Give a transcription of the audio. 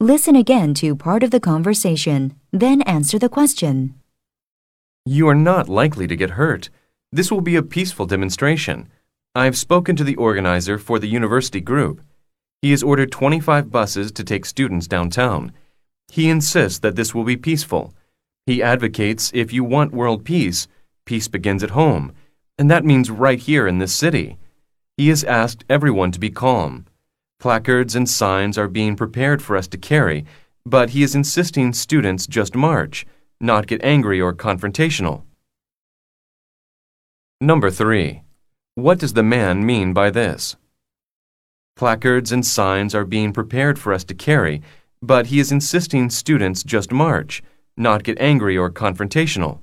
Listen again to part of the conversation, then answer the question. You are not likely to get hurt. This will be a peaceful demonstration. I have spoken to the organizer for the university group. He has ordered 25 buses to take students downtown. He insists that this will be peaceful. He advocates if you want world peace, peace begins at home, and that means right here in this city. He has asked everyone to be calm. Placards and signs are being prepared for us to carry, but he is insisting students just march, not get angry or confrontational. Number 3. What does the man mean by this? Placards and signs are being prepared for us to carry, but he is insisting students just march, not get angry or confrontational.